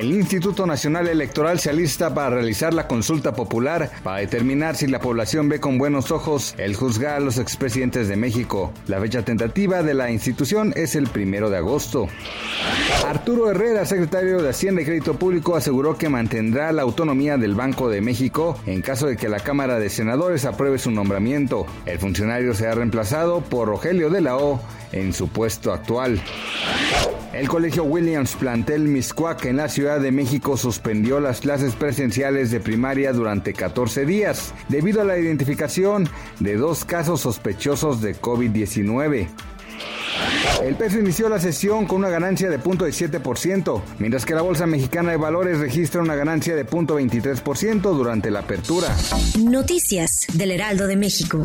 El Instituto Nacional Electoral se alista para realizar la consulta popular para determinar si la población ve con buenos ojos el juzgar a los expresidentes de México. La fecha tentativa de la institución es el primero de agosto. Arturo Herrera, secretario de Hacienda y Crédito Público, aseguró que mantendrá la autonomía del Banco de México en caso de que la Cámara de Senadores apruebe su nombramiento. El funcionario será reemplazado por Rogelio de la O en su puesto actual. El Colegio Williams Plantel Miscuac en la Ciudad de México suspendió las clases presenciales de primaria durante 14 días debido a la identificación de dos casos sospechosos de COVID-19. El peso inició la sesión con una ganancia de 0.17%, mientras que la Bolsa Mexicana de Valores registra una ganancia de 0.23% durante la apertura. Noticias del Heraldo de México.